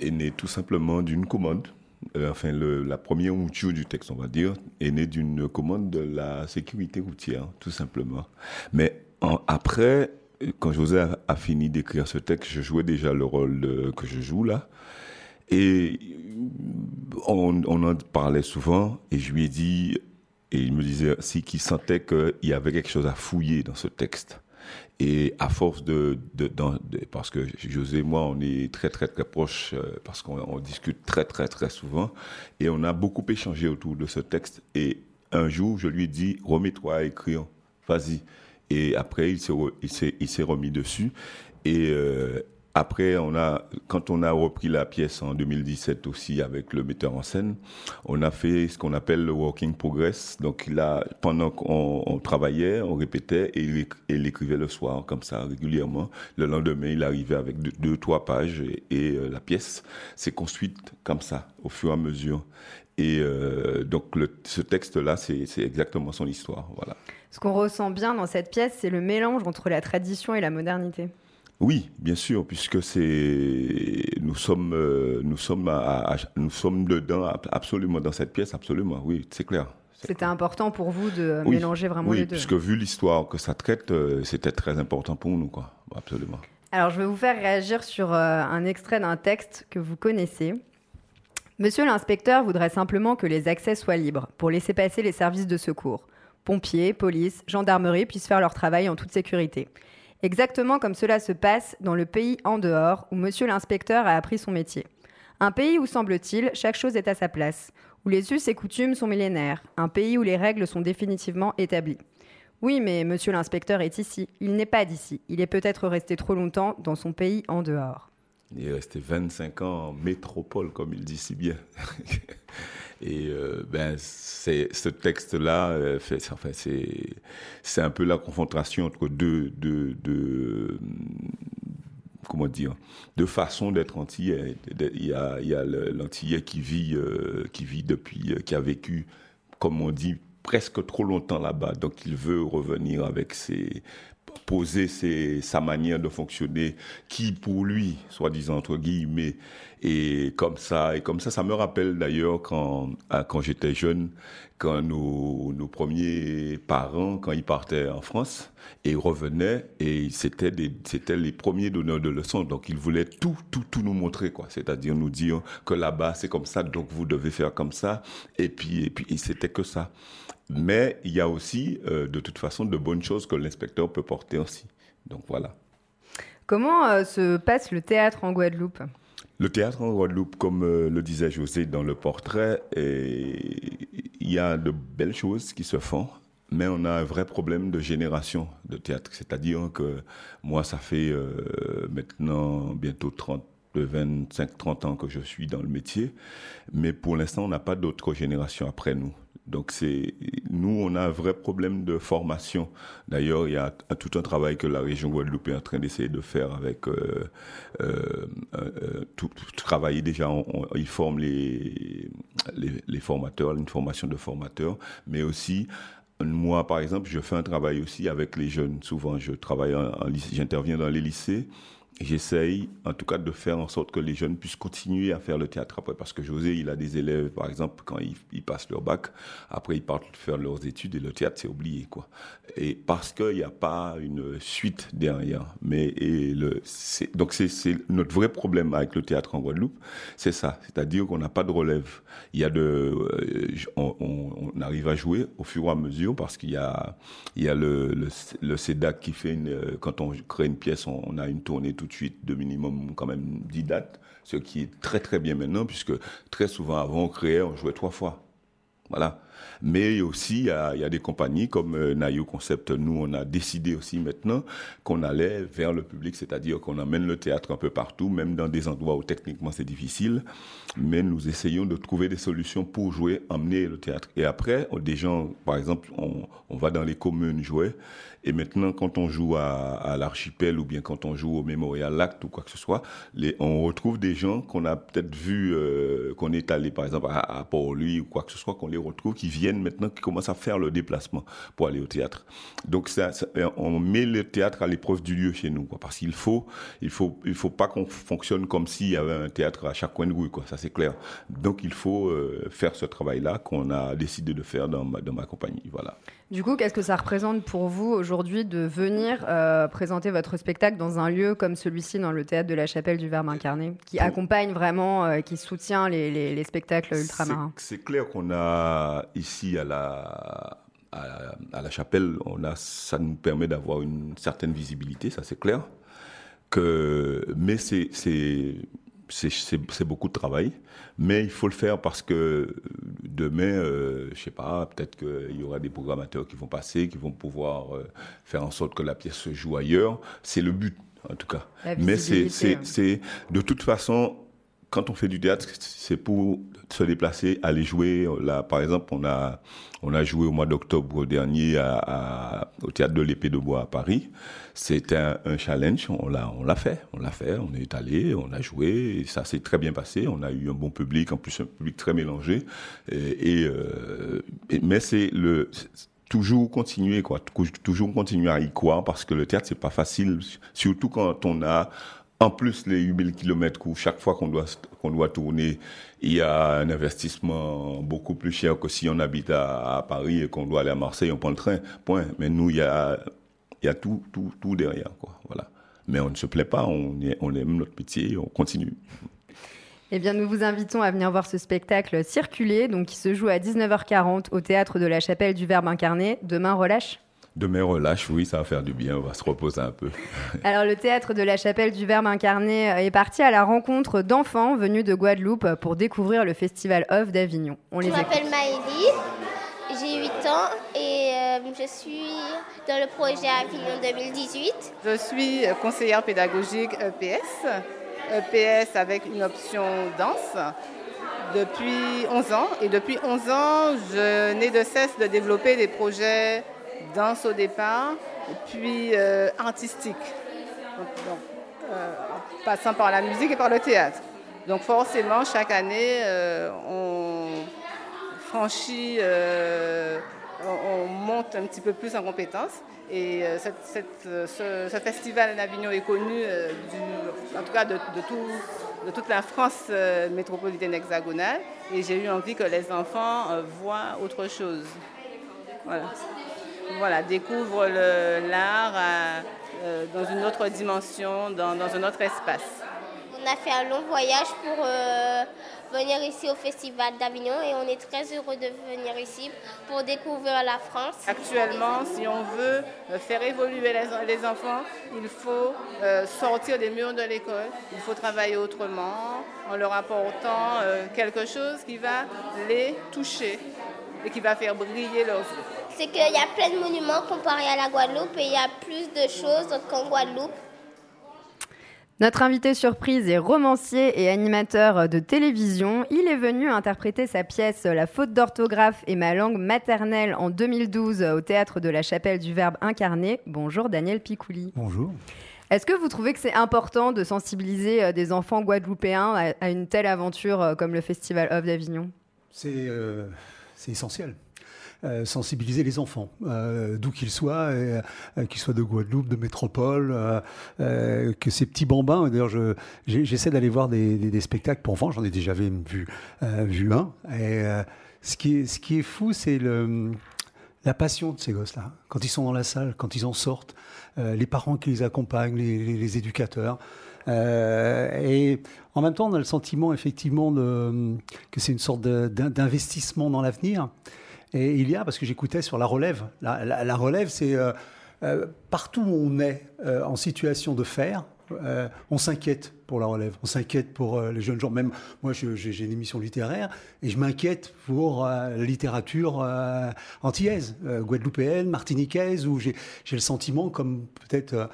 est né tout simplement d'une commande. Euh, enfin, la première mouture du texte, on va dire, est née d'une commande de la sécurité routière, tout simplement. Mais après, quand José a, fini d'écrire ce texte, je jouais déjà le rôle que je joue là. Et on, on, en parlait souvent et je lui ai dit, et il me disait aussi qu'il sentait qu'il y avait quelque chose à fouiller dans ce texte. Et à force de, de, de, parce que José et moi, on est très très très proches, euh, parce qu'on discute très très très souvent, et on a beaucoup échangé autour de ce texte. Et un jour, je lui ai dit, remets-toi à écrire, vas-y. Et après, il s'est, il s'est, remis dessus. Et euh, après, on a, quand on a repris la pièce en 2017 aussi avec le metteur en scène, on a fait ce qu'on appelle le working progress. Donc, a, pendant qu'on travaillait, on répétait et il, écrivait le soir comme ça régulièrement. Le lendemain, il arrivait avec deux, trois pages et, euh, la pièce s'est construite comme ça au fur et à mesure. Et euh, donc, ce texte-là, c'est exactement son histoire. Voilà. Ce qu'on ressent bien dans cette pièce, c'est le mélange entre la tradition et la modernité. Oui, bien sûr, puisque c'est nous sommes euh, nous sommes à, nous sommes dedans absolument dans cette pièce absolument. Oui, c'est clair. C'était important pour vous de mélanger vraiment les deux. Oui, puisque vu l'histoire que ça traite, euh, c'était très important pour nous, quoi. Absolument. Alors, je vais vous faire réagir sur euh, un extrait d'un texte que vous connaissez. Monsieur l'inspecteur voudrait simplement que les accès soient libres pour laisser passer les services de secours pompiers, police, gendarmerie puissent faire leur travail en toute sécurité. Exactement comme cela se passe dans le pays en dehors où monsieur l'inspecteur a appris son métier. Un pays où, semble-t-il, chaque chose est à sa place, où les us et coutumes sont millénaires, un pays où les règles sont définitivement établies. Oui, mais monsieur l'inspecteur est ici. Il n'est pas d'ici. Il est peut-être resté trop longtemps dans son pays en dehors. Il est resté 25 ans en métropole, comme il dit si bien. (laughs) Et euh, ben, ce texte-là, euh, c'est un peu la confrontation entre deux deux, deux comment dire deux façons d'être antillais. Il y a il l'antillais qui vit euh, qui vit depuis qui a vécu comme on dit presque trop longtemps là-bas, donc il veut revenir avec ses poser sa manière de fonctionner, qui pour lui, soi-disant entre guillemets, et comme ça, et comme ça, ça me rappelle d'ailleurs quand, quand j'étais jeune, quand nos, nos premiers parents, quand ils partaient en France, et revenaient, et c'était des, c'était les premiers donneurs de leçons, donc ils voulaient tout, tout, tout nous montrer, quoi. C'est-à-dire nous dire que là-bas, c'est comme ça, donc vous devez faire comme ça, et puis, et puis, c'était que ça. Mais il y a aussi, euh, de toute façon, de bonnes choses que l'inspecteur peut porter aussi. Donc voilà. Comment euh, se passe le théâtre en Guadeloupe? Le théâtre en Guadeloupe, comme euh, le disait José dans le portrait, il y a de belles choses qui se font, mais on a un vrai problème de génération de théâtre. C'est-à-dire que moi, ça fait maintenant bientôt 30, 25, 30 ans que je suis dans le métier, mais pour l'instant, on n'a pas d'autres générations après nous. Donc c'est nous, on a un vrai problème de formation. D'ailleurs, il y a tout un travail que la région Guadeloupe est en train d'essayer de faire avec euh, euh, euh tout, travailler déjà. ils forment les, les, formateurs, une formation de formateurs, mais aussi moi, par exemple, je fais un travail aussi avec les jeunes. Souvent, je travaille, j'interviens dans les lycées j'essaye en tout cas de faire en sorte que les jeunes puissent continuer à faire le théâtre après. Parce que José, il a des élèves, par exemple, quand ils, passent leur bac, après ils partent faire leurs études et le théâtre, c'est oublié. quoi. Et parce qu'il n'y a pas une suite derrière. Mais, et le, donc c'est notre vrai problème avec le théâtre en Guadeloupe, c'est ça. C'est-à-dire qu'on n'a pas de relève. Il y a de, euh, on, on, arrive à jouer au fur et à mesure parce qu'il y a, il y a le, le, le CEDAC qui fait une, quand on crée une pièce, on, on a une tournée tout de minimum quand même 10 dates, ce qui est très très bien maintenant, puisque très souvent avant on créait, on jouait trois fois. Voilà. Mais aussi, il y a, des compagnies comme euh, Nayo Concept. Nous, on a décidé aussi maintenant qu'on allait vers le public, c'est-à-dire qu'on amène le théâtre un peu partout, même dans des endroits où techniquement c'est difficile. Mais nous essayons de trouver des solutions pour jouer, emmener le théâtre. Et après, des gens, par exemple, on, va dans les communes jouer. Et maintenant, quand on joue à, l'archipel ou bien quand on joue au Mémorial Lact ou quoi que ce soit, on retrouve des gens qu'on a peut-être vu, euh, qu'on est allé par exemple à, à Port-Louis ou quoi que ce soit, qu'on les retrouve, qui viennent maintenant, qui commencent à faire le déplacement pour aller au théâtre. Donc ça, on met le théâtre à l'épreuve du lieu chez nous, quoi, parce qu'il faut, il faut, il faut pas qu'on fonctionne comme s'il y avait un théâtre à chaque coin de rue, quoi. Ça c'est clair. Donc il faut euh, faire ce travail-là qu'on a décidé de faire dans ma, dans ma compagnie, voilà. Du coup, qu'est-ce que ça représente pour vous aujourd'hui de venir euh, présenter votre spectacle dans un lieu comme celui-ci, dans le théâtre de la Chapelle du Verbe incarné, qui accompagne vraiment, euh, qui soutient les, spectacles ultramarins? C'est clair qu'on a ici à la, à, la chapelle, on a, ça nous permet d'avoir une certaine visibilité, ça c'est clair. Que, mais c'est c'est beaucoup de travail, mais il faut le faire parce que demain, euh, je sais pas, peut-être qu'il y aura des programmateurs qui vont passer, qui vont pouvoir euh, faire en sorte que la pièce se joue ailleurs. C'est le but, en tout cas. Mais hein. c'est de toute façon, quand on fait du théâtre, c'est pour se déplacer, aller jouer. Là, par exemple, on a, on a joué au mois d'octobre dernier à, au théâtre de l'épée de bois à Paris. C'était un, challenge. On l'a, on l'a fait. On l'a fait. On est allé, on a joué. Et ça s'est très bien passé. On a eu un bon public, en plus un public très mélangé. Et, euh, mais c'est le, toujours continuer quoi toujours continuer à y croire parce que le théâtre c'est pas facile surtout quand on a en plus, les 8000 km où chaque fois qu'on doit, doit tourner, il y a un investissement beaucoup plus cher que si on habite à, Paris et qu'on doit aller à Marseille, on prend le train, point. Mais nous, il y a, il y a tout, tout, tout derrière, quoi. Voilà. Mais on ne se plaît pas, on, on aime notre métier, on continue. Eh bien, nous vous invitons à venir voir ce spectacle circuler, donc qui se joue à 19h40 au théâtre de la Chapelle du Verbe incarné. Demain, relâche Demain, relâche, oui, ça va faire du bien, on va se reposer un peu. (laughs) Alors, le théâtre de la Chapelle du Verbe incarné est parti à la rencontre d'enfants venus de Guadeloupe pour découvrir le festival Off d'Avignon. On je m'appelle Maëlie, j'ai 8 ans et euh, je suis dans le projet Avignon 2018. Je suis conseillère pédagogique EPS, EPS avec une option danse depuis 11 ans. Et depuis 11 ans, je n'ai de cesse de développer des projets danse au départ, puis euh, artistique, euh, en passant par la musique et par le théâtre. Donc forcément, chaque année, euh, on franchit, on, monte un petit peu plus en compétences. Et ce, festival en Avignon est connu, en tout cas de, de toute la France métropolitaine hexagonale. Et j'ai eu envie que les enfants voient autre chose. Voilà voilà, découvre l'art euh, dans une autre dimension, dans, un autre espace. On a fait un long voyage pour venir ici au Festival d'Avignon et on est très heureux de venir ici pour découvrir la France. Actuellement, si on veut faire évoluer les, enfants, il faut sortir des murs de l'école, il faut travailler autrement en leur apportant quelque chose qui va les toucher et qui va faire briller leurs yeux. C'est qu'il y a plein de monuments comparés à la Guadeloupe et il y a plus de choses qu'en Guadeloupe. Notre invité surprise est romancier et animateur de télévision. Il est venu interpréter sa pièce La faute d'orthographe et ma langue maternelle en 2012 au théâtre de la Chapelle du Verbe incarné. Bonjour Daniel Picouli. Bonjour. Est-ce que vous trouvez que c'est important de sensibiliser euh, des enfants guadeloupéens à une telle aventure euh, comme le Festival of d'Avignon? C'est euh, essentiel. Euh, sensibiliser les enfants, euh, d'où qu'ils soient, euh, qu'ils soient de Guadeloupe, de métropole, que ces petits bambins, d'ailleurs j'essaie d'aller voir des, spectacles pour enfants, j'en ai déjà vu, un, et ce, qui est, fou, c'est la passion de ces gosses-là, quand ils sont dans la salle, quand ils en sortent, les parents qui les accompagnent, les, éducateurs. Et en même temps, on a le sentiment effectivement que c'est une sorte d'investissement dans l'avenir. Et il y a, parce que j'écoutais sur la relève, la, relève, c'est euh, euh, partout où on est euh, en situation de faire, on s'inquiète pour la relève. On s'inquiète pour euh, les jeunes gens. Même moi, j'ai une émission littéraire et je m'inquiète pour euh, la littérature euh, antillaise, guadeloupéenne, martiniquaise, où j'ai le sentiment, comme peut-être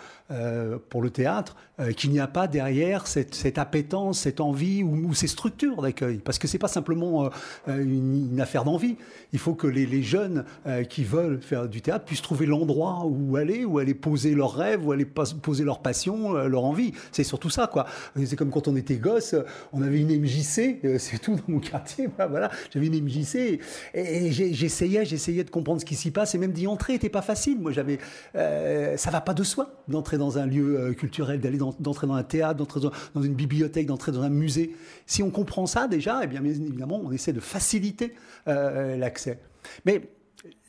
pour le théâtre, qu'il n'y a pas derrière cette, cette, appétence, cette envie ou, ces structures d'accueil. Parce que c'est pas simplement une, affaire d'envie. Il faut que les, jeunes qui veulent faire du théâtre puissent trouver l'endroit où aller, où aller poser leurs rêves, où aller poser leur passion, leur envie. C'est surtout ça, quoi. C'est comme quand on était gosse, on avait une MJC, euh, (laughs) c'est tout dans mon quartier. Voilà, j'avais une MJC et j'essayais, j'essayais de comprendre ce qui s'y passe et même d'y entrer n'était pas facile. Moi, j'avais, euh, va pas de soi d'entrer dans un lieu euh, culturel, d'aller d'entrer dans un théâtre, d'entrer dans, une bibliothèque, d'entrer dans un musée. Si on comprend ça déjà, eh bien évidemment, on essaie de faciliter l'accès. Mais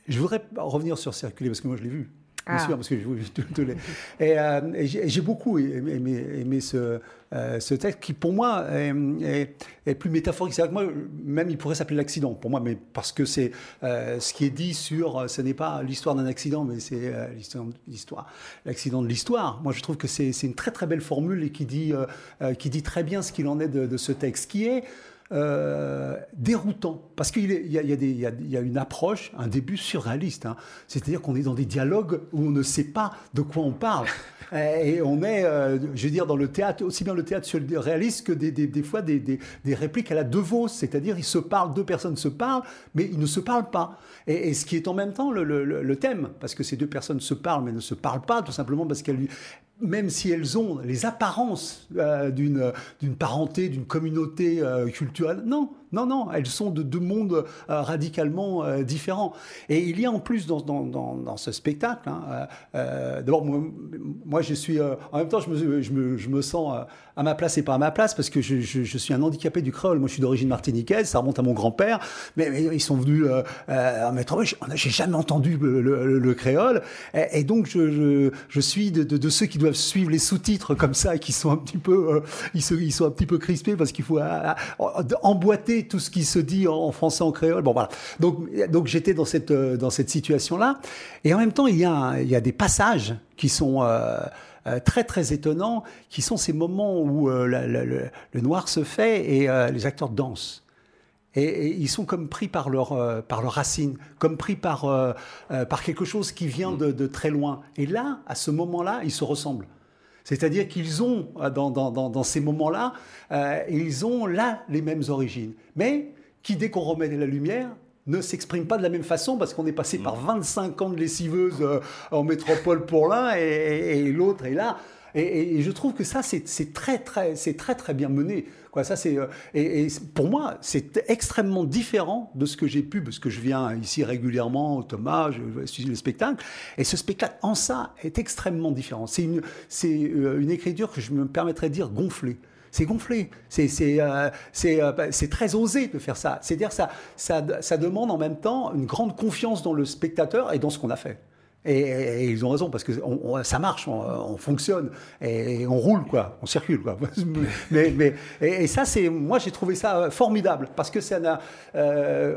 je voudrais revenir sur Circuler parce que moi je l'ai vu. Bien ah. sûr, parce que je, et, euh, j'ai beaucoup aimé, ce, euh, ce, texte qui, pour moi, est, plus métaphorique. C'est-à-dire que moi, même, il pourrait s'appeler l'accident, pour moi, mais parce que c'est euh, ce qui est dit sur. Ce n'est pas l'histoire d'un accident, mais c'est l'histoire, l'accident de l'histoire. Moi, je trouve que c'est une très très belle formule et qui dit, qui dit très bien ce qu'il en est de, de ce texte, qui est euh, déroutant, parce qu'il y, y, a une approche, un début surréaliste. Hein. C'est-à-dire qu'on est dans des dialogues où on ne sait pas de quoi on parle. (laughs) Et on est, euh, je veux dire, dans le théâtre, aussi bien le théâtre surréaliste que des, fois des, répliques à la Devos, c'est-à-dire ils se parlent, deux personnes se parlent, mais ils ne se parlent pas. Et, ce qui est en même temps le, thème, parce que ces deux personnes se parlent mais ne se parlent pas, tout simplement parce qu'elles même si elles ont les apparences euh, d'une parenté, d'une communauté euh, culturelle, non, non, non, elles sont de deux mondes euh, radicalement euh, différents. Et il y a en plus dans, ce spectacle, hein, euh, d'abord, moi, je suis, en même temps, je me, je me, je me sens à ma place et pas à ma place parce que je, suis un handicapé du créole. Moi, je suis d'origine martiniquaise, ça remonte à mon grand-père, mais, ils sont venus en mettre. J'ai jamais entendu le, créole, et, donc je, suis de, ceux qui doivent suivre les sous-titres comme ça et qui sont un petit peu, ils, sont, ils sont un petit peu crispés parce qu'il faut emboîter tout ce qui se dit en, français, en créole. Bon, voilà. Donc, donc j'étais dans cette, euh, dans cette situation-là. Et en même temps, il y a, il y a des passages qui sont euh, euh, très, très étonnants, qui sont ces moments où le, noir se fait et les acteurs dansent. Et, ils sont comme pris par leur, par leur racine, comme pris par, par quelque chose qui vient de, de très loin. Et là, à ce moment-là, ils se ressemblent. C'est-à-dire qu'ils ont, euh, dans, ces moments-là, euh, ils ont là les mêmes origines. Mais qui, dès qu'on remet la lumière, ne s'exprime pas de la même façon parce qu'on est passé par 25 ans de lessiveuse euh, en métropole pour l'un et l'autre est là. Et, je trouve que ça, c'est très, très, c'est très, très bien mené. Quoi, ça, c'est, euh, et, pour moi, c'est extrêmement différent de ce que j'ai pu, parce que je viens ici régulièrement Thomas, je suis le spectacle. Et ce spectacle, en ça, est extrêmement différent. C'est une, c'est euh, une écriture que je me permettrais de dire gonflée c'est gonflé. C'est euh, bah, c'est très osé de faire ça. C'est-à-dire ça, ça, ça demande en même temps une grande confiance dans le spectateur et dans ce qu'on a fait. Et, ils ont raison, parce que ça marche, on, fonctionne, et, on roule, quoi, on circule. Quoi. (laughs) mais, mais, et, ça, c'est, moi, j'ai trouvé ça formidable, parce que ça n'a. Euh,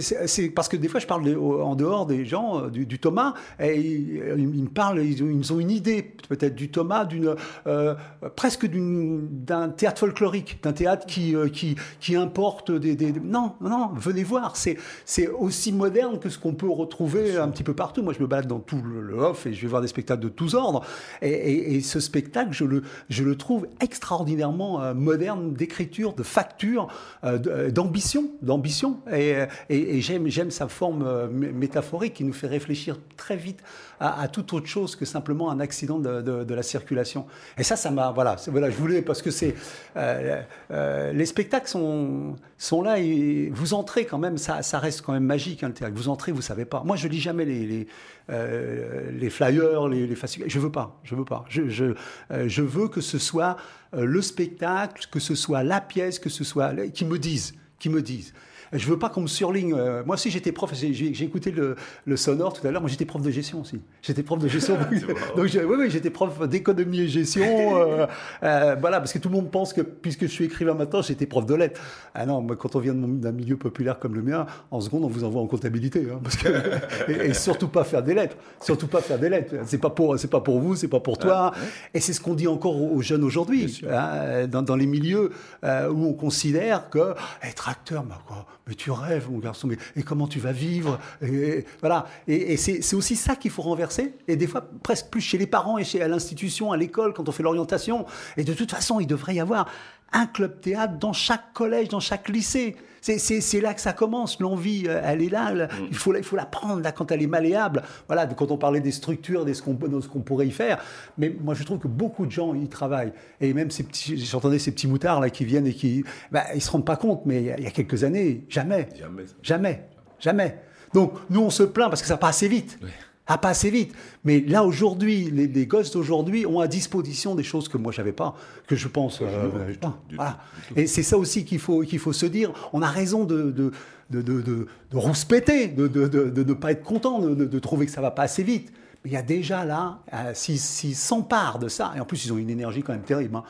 c'est parce que des fois, je parle en dehors des gens, euh, du, Thomas, et ils, me parlent, ils ont, une idée, peut-être, du Thomas, d'une, euh, presque d'un théâtre folklorique, d'un théâtre qui, qui, qui importe des, des, Non, non, venez voir, c'est, c'est aussi moderne que ce qu'on peut retrouver un petit peu partout. Moi, je me balade dans tout le, off et je vais voir des spectacles de tous ordres. Et, ce spectacle, je le, je le trouve extraordinairement euh, moderne d'écriture, de facture, euh, euh, d'ambition, d'ambition. Et, et, j'aime, j'aime sa forme métaphorique qui nous fait réfléchir très vite à, toute autre chose que simplement un accident de, de, la circulation. Et ça, ça m'a, voilà, voilà, je voulais parce que c'est les spectacles sont sont là et vous entrez quand même, ça, ça reste quand même magique hein, le théâtre. Vous entrez, vous savez pas. Moi, je lis jamais les euh, les flyers, les, les Je veux pas, je veux pas. Je, je, euh, veux que ce soit euh, le spectacle, que ce soit la pièce, que ce soit qui me disent, qui me disent. Je veux pas qu'on me surligne. Euh, moi aussi, j'étais prof. J'ai écouté le, le, sonore tout à l'heure. Moi, j'étais prof de gestion aussi. J'étais prof de gestion. (laughs) donc, oui, oui, j'étais prof d'économie et gestion. (laughs) Euh, euh, voilà, parce que tout le monde pense que puisque je suis écrivain maintenant, j'étais prof de lettres. Ah non, moi, quand on vient d'un milieu populaire comme le mien, en seconde, on vous envoie en comptabilité, hein, parce que, (laughs) et, surtout pas faire des lettres. Surtout pas faire des lettres. C'est pas pour, c'est pas pour vous, c'est pas pour toi. Et c'est ce qu'on dit encore aux, jeunes aujourd'hui, hein, dans, dans, les milieux où on considère que être acteur, bah, quoi, mais tu rêves, mon garçon, mais et comment tu vas vivre et, Voilà. Et, c'est aussi ça qu'il faut renverser. Et des fois, presque plus chez les parents et chez, à l'institution, à l'école, quand on fait l'orientation. Et de toute façon, il devrait y avoir un club théâtre dans chaque collège, dans chaque lycée. C'est là que ça commence. L'envie, euh, elle est là. Mm. Il faut, il faut la prendre là, quand elle est malléable. Voilà, quand on parlait des structures, de ce qu'on pourrait y faire. Mais moi, je trouve que beaucoup de gens y travaillent. Et même ces petits, j'entendais ces petits moutards là qui viennent et qui, bah, ils se rendent pas compte. Mais il y, a quelques années, jamais, jamais, jamais, jamais. Donc nous, on se plaint parce que ça passe assez vite. Ah, pas assez vite. Mais là, aujourd'hui, les, gosses d'aujourd'hui ont à disposition des choses que moi, j'avais pas, que je pense. Euh, pas. Et c'est ça aussi qu'il faut, qu'il faut se dire. On a raison de, de, de, de, de, de rouspéter, de, de, de, ne pas être content, de, trouver que ça va pas assez vite. Mais il y a déjà là, euh, s'ils s'emparent de ça, et en plus, ils ont une énergie quand même terrible. Hein,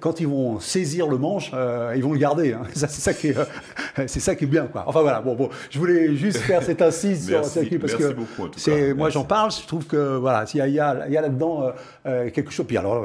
quand ils vont saisir le manche, euh, ils vont le garder. Hein. c'est ça qui est, euh, c'est ça qui est bien, quoi. Enfin voilà. Bon, bon, je voulais juste faire cette incise sur ça parce que c'est, moi j'en parle. Je trouve que voilà, s'il y a, il y a, y a là-dedans quelque chose. Puis alors,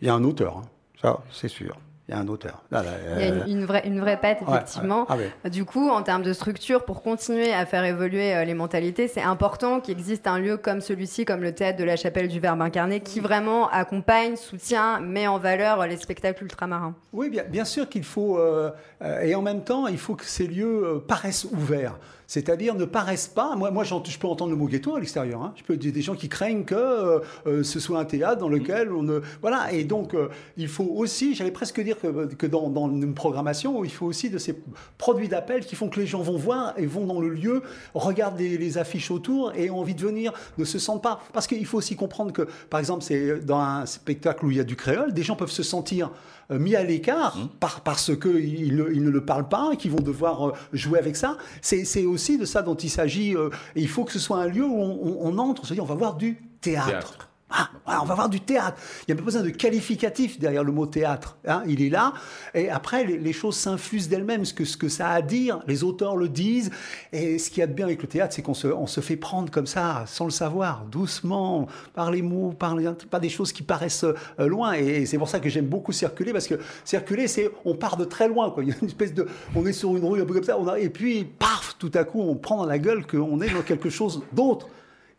il y a un auteur, hein. ça, c'est sûr il y a un auteur. il y a une, vraie, une vraie patte, effectivement. Ah du coup, en termes de structure, pour continuer à faire évoluer euh, les mentalités, c'est important qu'il existe un lieu comme celui-ci, comme le théâtre de la Chapelle du Verbe incarné, qui vraiment accompagne, soutient, met en valeur les spectacles ultramarins. Oui, bien, bien sûr qu'il faut, euh, euh, et en même temps, il faut que ces lieux paraissent ouverts c'est-à-dire ne paraissent pas. Moi, moi je peux entendre le mot ghetto à l'extérieur. Hein. Je peux dire des gens qui craignent que euh, euh, ce soit un théâtre dans lequel on ne. Voilà. Et donc, euh, il faut aussi, j'allais presque dire que, que dans, dans, une programmation, il faut aussi de ces produits d'appel qui font que les gens vont voir et vont dans le lieu, regardent les, affiches autour et ont envie de venir, ne se sentent pas. Parce qu'il faut aussi comprendre que, par exemple, c'est dans un spectacle où il y a du créole, des gens peuvent se sentir mis à l'écart mmh. par, parce qu'ils ils ne le parlent pas et qu'ils vont devoir jouer avec ça. C'est aussi de ça dont il s'agit. Euh, il faut que ce soit un lieu où on, entre, on se dit on va voir du théâtre. Ah, on va voir du théâtre. Il n'y a pas besoin de qualificatif derrière le mot théâtre. Hein. il est là. Et après, les, choses s'infusent d'elles-mêmes. Ce que, ça a à dire, les auteurs le disent. Et ce qu'il y a de bien avec le théâtre, c'est qu'on se, fait prendre comme ça, sans le savoir, doucement, par les mots, par les, des choses qui paraissent euh, loin. Et, c'est pour ça que j'aime beaucoup circuler, parce que circuler, c'est on part de très loin. Il y a une espèce de, on est sur une rue un peu comme ça, et puis, paf, tout à coup, on prend dans la gueule qu'on est dans quelque chose d'autre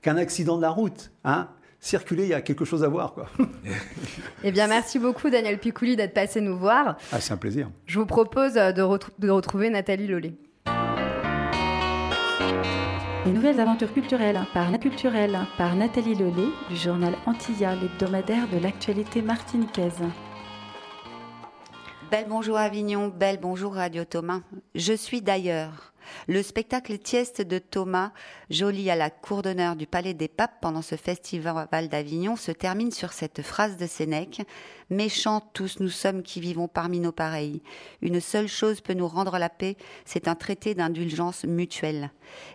qu'un accident de la route. Hein circuler, il y a quelque chose à voir. Quoi. (laughs) eh bien, merci beaucoup, Daniel Picouli, d'être passé nous voir. Ah, c'est un plaisir. Je vous propose euh, de, de retrouver Nathalie Lollet. Les nouvelles aventures culturelles par La Culturelle, par Nathalie Lollet, du journal Antilla, l'hebdomadaire de l'actualité martiniquaise. Belle bonjour Avignon, belle bonjour Radio Thomas. Je suis d'ailleurs. Le spectacle Tieste de Thomas, joli à la cour d'honneur du Palais des Papes pendant ce festival d'Avignon, se termine sur cette phrase de Sénèque Méchants tous nous sommes qui vivons parmi nos pareils. Une seule chose peut nous rendre la paix, c'est un traité d'indulgence mutuelle.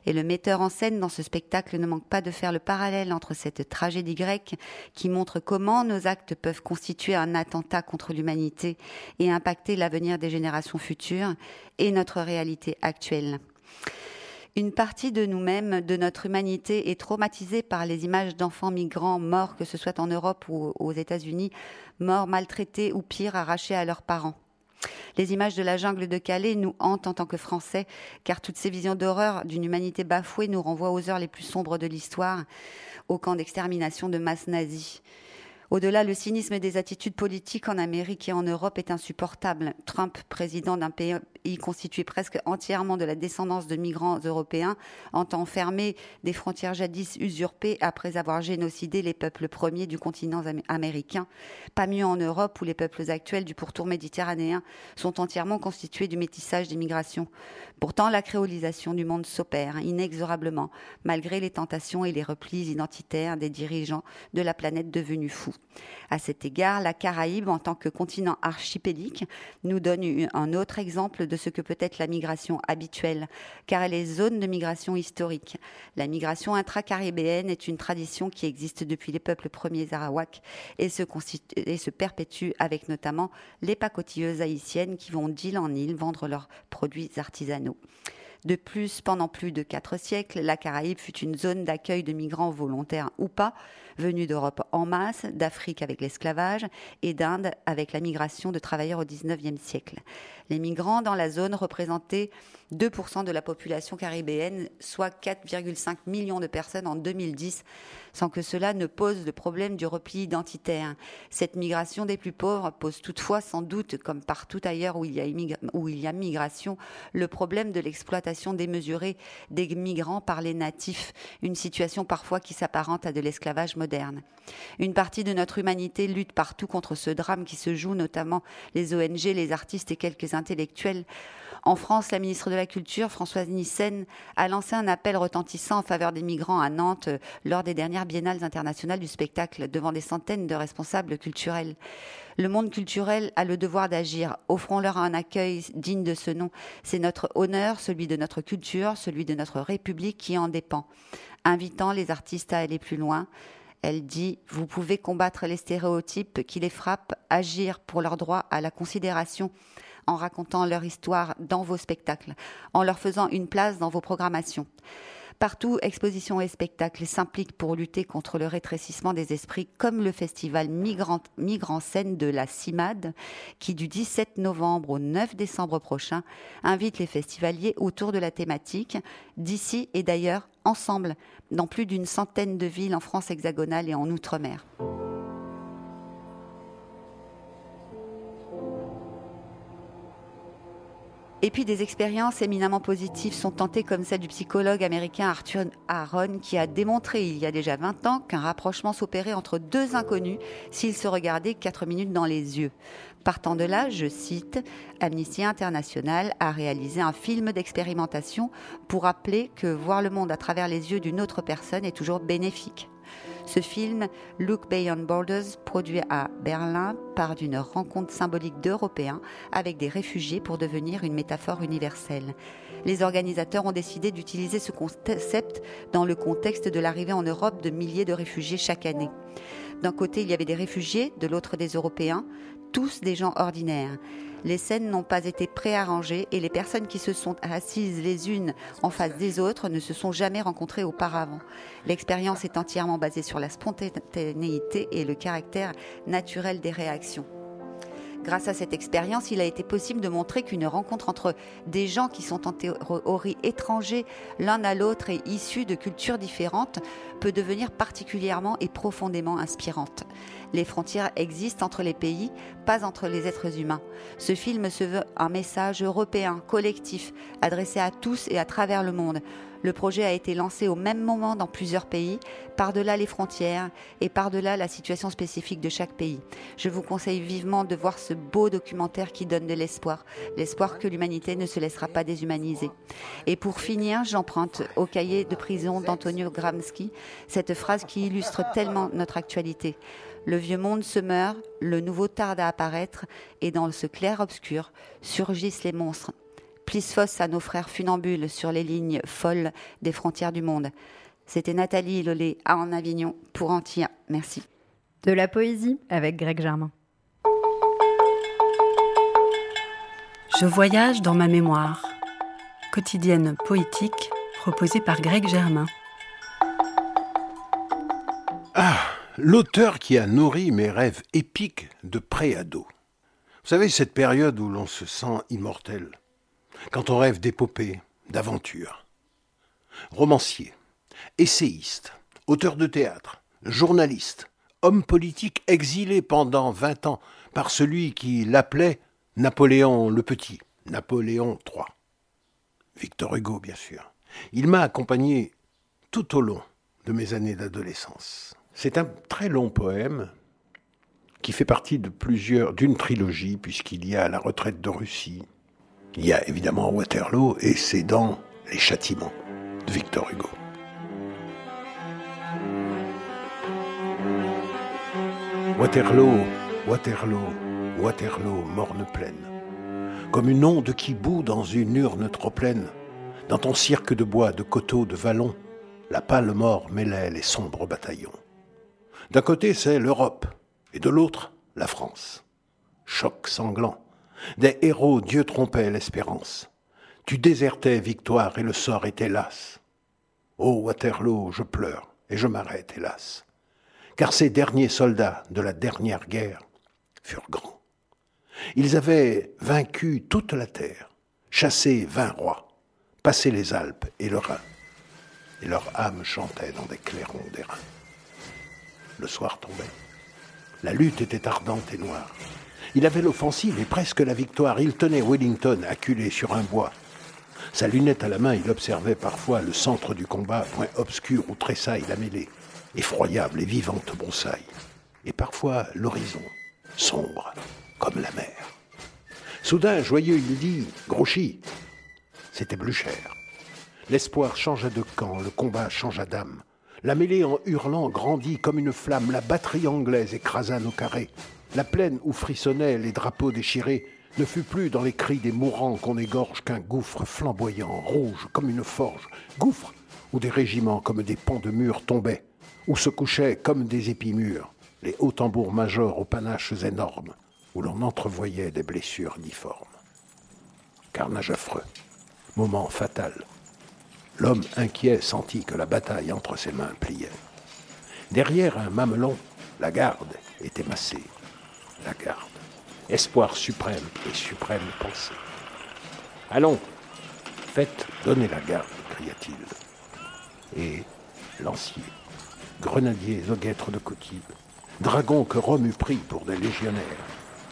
Et le metteur en scène dans ce spectacle ne manque pas de faire le parallèle entre cette tragédie grecque qui montre comment nos actes peuvent constituer un attentat contre l'humanité et impacter l'avenir des générations futures et notre réalité actuelle. Une partie de nous-mêmes, de notre humanité, est traumatisée par les images d'enfants migrants morts, que ce soit en Europe ou aux États-Unis, morts maltraités ou pire, arrachés à leurs parents. Les images de la jungle de Calais nous hantent en tant que Français, car toutes ces visions d'horreur d'une humanité bafouée nous renvoient aux heures les plus sombres de l'histoire, au camp d'extermination de masse nazie. Au-delà, le cynisme des attitudes politiques en Amérique et en Europe est insupportable. Trump, président d'un pays constitué presque entièrement de la descendance de migrants européens, entend fermer des frontières jadis usurpées après avoir génocidé les peuples premiers du continent américain. Pas mieux en Europe où les peuples actuels du pourtour méditerranéen sont entièrement constitués du métissage des migrations. Pourtant, la créolisation du monde s'opère inexorablement, malgré les tentations et les replis identitaires des dirigeants de la planète devenue fou. À cet égard, la Caraïbe, en tant que continent archipélique, nous donne un autre exemple de ce que peut être la migration habituelle, car elle est zone de migration historique. La migration intracaribéenne est une tradition qui existe depuis les peuples premiers arawaks et se, et se perpétue avec notamment les pacotilleuses haïtiennes qui vont d'île en île vendre leurs produits artisanaux. De plus, pendant plus de quatre siècles, la Caraïbe fut une zone d'accueil de migrants volontaires ou pas, venus d'Europe en masse, d'Afrique avec l'esclavage et d'Inde avec la migration de travailleurs au XIXe siècle. Les migrants dans la zone représentaient 2% de la population caribéenne, soit 4,5 millions de personnes en 2010, sans que cela ne pose le problème du repli identitaire. Cette migration des plus pauvres pose toutefois sans doute, comme partout ailleurs où il y a, où migration, le problème de l'exploitation démesurée des migrants par les natifs, une situation parfois qui s'apparente à de l'esclavage. Une partie de notre humanité lutte partout contre ce drame qui se joue, notamment les ONG, les artistes et quelques intellectuels en France, la ministre de la Culture, Françoise Nyssen, a lancé un appel retentissant en faveur des migrants à Nantes euh, lors des dernières biennales internationales du spectacle devant des centaines de responsables culturels. Le monde culturel a le devoir d'agir. Offrons-leur un accueil digne de ce nom. C'est notre honneur, celui de notre culture, celui de notre République qui en dépend. Invitant les artistes à aller plus loin, elle dit Vous pouvez combattre les stéréotypes qui les frappent, agir pour leur droit à la considération, en racontant leur histoire dans vos spectacles, en leur faisant une place dans vos programmations. Partout, expositions et spectacles s'impliquent pour lutter contre le rétrécissement des esprits, comme le festival Migrant, Migrant Scène de la CIMAD, qui du 17 novembre au 9 décembre prochain invite les festivaliers autour de la thématique, d'ici et d'ailleurs, ensemble, dans plus d'une centaine de villes en France hexagonale et en Outre-mer. Et puis des expériences éminemment positives sont tentées comme celle du psychologue américain Arthur Aaron qui a démontré il y a déjà 20 ans qu'un rapprochement s'opérait entre deux inconnus s'ils se regardaient quatre minutes dans les yeux. Partant de là, je cite, Amnesty International a réalisé un film d'expérimentation pour rappeler que voir le monde à travers les yeux d'une autre personne est toujours bénéfique. Ce film, Look Beyond Borders, produit à Berlin, part d'une rencontre symbolique d'Européens avec des réfugiés pour devenir une métaphore universelle. Les organisateurs ont décidé d'utiliser ce concept dans le contexte de l'arrivée en Europe de milliers de réfugiés chaque année. D'un côté, il y avait des réfugiés, de l'autre des Européens, tous des gens ordinaires. Les scènes n'ont pas été préarrangées et les personnes qui se sont assises les unes en face des autres ne se sont jamais rencontrées auparavant. L'expérience est entièrement basée sur la spontanéité et le caractère naturel des réactions. Grâce à cette expérience, il a été possible de montrer qu'une rencontre entre des gens qui sont en théorie étrangers l'un à l'autre et issus de cultures différentes peut devenir particulièrement et profondément inspirante. Les frontières existent entre les pays, pas entre les êtres humains. Ce film se veut un message européen, collectif, adressé à tous et à travers le monde le projet a été lancé au même moment dans plusieurs pays, par-delà les frontières et par-delà la situation spécifique de chaque pays. Je vous conseille vivement de voir ce beau documentaire qui donne de l'espoir, l'espoir que l'humanité ne se laissera pas déshumaniser. Et pour finir, j'emprunte au cahier de prison d'Antonio Gramsci cette phrase qui illustre tellement notre actualité. Le vieux monde se meurt, le nouveau tarde à apparaître, et dans ce clair-obscur surgissent les monstres. Plisphos à nos frères funambules sur les lignes folles des frontières du monde. C'était Nathalie Lollet à En Avignon pour Antia. Merci. De la poésie avec Greg Germain. Je voyage dans ma mémoire. Quotidienne poétique proposée par Greg Germain. Ah, l'auteur qui a nourri mes rêves épiques de préado. Vous savez, cette période où l'on se sent immortel, quand on rêve d'épopée, d'aventure. Romancier, essayiste, auteur de théâtre, journaliste, homme politique exilé pendant vingt ans par celui qui l'appelait Napoléon le Petit, Napoléon III. Victor Hugo, bien sûr. Il m'a accompagné tout au long de mes années d'adolescence. C'est un très long poème qui fait partie de plusieurs, d'une trilogie, puisqu'il y a La retraite de Russie, il y a évidemment Waterloo, et c'est dans Les châtiments de Victor Hugo. Waterloo, Waterloo, Waterloo, morne pleine. Comme une onde qui bout dans une urne trop pleine, dans ton cirque de bois, de coteaux, de vallons, la pâle mort mêlait les sombres bataillons. D'un côté, c'est l'Europe, et de l'autre, la France. Choc sanglant. Des héros, Dieu trompait l'espérance. Tu désertais victoire et le sort était las. Ô Waterloo, je pleure et je m'arrête, hélas. Car ces derniers soldats de la dernière guerre furent grands. Ils avaient vaincu toute la terre, chassé vingt rois, passé les Alpes et le Rhin, et leur âme chantait dans des clairons d'airain. Le soir tombait. La lutte était ardente et noire. Il avait l'offensive et presque la victoire. Il tenait Wellington acculé sur un bois. Sa lunette à la main, il observait parfois le centre du combat, point obscur où tressaille la mêlée, effroyable et vivante bonsaille, et parfois l'horizon, sombre comme la mer. Soudain, joyeux, il dit Grouchy C'était Blücher. L'espoir changea de camp, le combat changea d'âme. La mêlée en hurlant grandit comme une flamme, la batterie anglaise écrasa nos carrés. La plaine où frissonnaient les drapeaux déchirés ne fut plus dans les cris des mourants qu'on égorge qu'un gouffre flamboyant, rouge comme une forge, gouffre où des régiments comme des pans de murs tombaient, où se couchaient comme des épimures les hauts tambours majors aux panaches énormes, où l'on entrevoyait des blessures difformes. Carnage affreux, moment fatal. L'homme inquiet sentit que la bataille entre ses mains pliait. Derrière un mamelon, la garde était massée. La garde espoir suprême et suprême pensée. Allons, faites, donnez la garde, cria-t-il. Et lanciers, grenadiers aux guêtres de Cotib, dragons que Rome eût pris pour des légionnaires,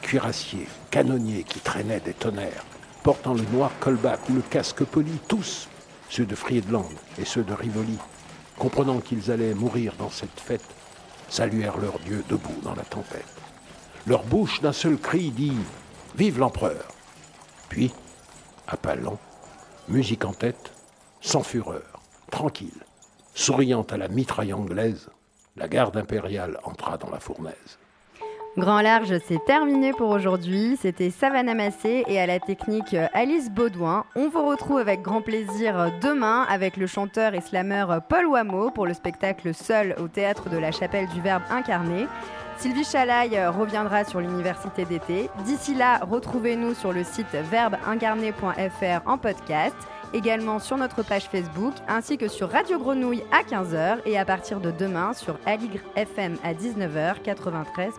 cuirassiers, canonniers qui traînaient des tonnerres, portant le noir colbac ou le casque poli, tous, ceux de Friedland et ceux de Rivoli, comprenant qu'ils allaient mourir dans cette fête, saluèrent leur Dieu debout dans la tempête. Leur bouche d'un seul cri dit Vive l'empereur Puis, à pas lents, musique en tête, sans fureur, tranquille, souriant à la mitraille anglaise, la garde impériale entra dans la fournaise. Grand Large, c'est terminé pour aujourd'hui. C'était Savannah Massé et à la technique Alice Baudouin. On vous retrouve avec grand plaisir demain avec le chanteur et slameur Paul Wameau pour le spectacle Seul au théâtre de la Chapelle du Verbe incarné. Sylvie Chalaille reviendra sur l'université d'été. D'ici là, retrouvez-nous sur le site verbeincarné.fr en podcast, également sur notre page Facebook, ainsi que sur Radio Grenouille à 15h et à partir de demain sur Aligre FM à 19h 93.1.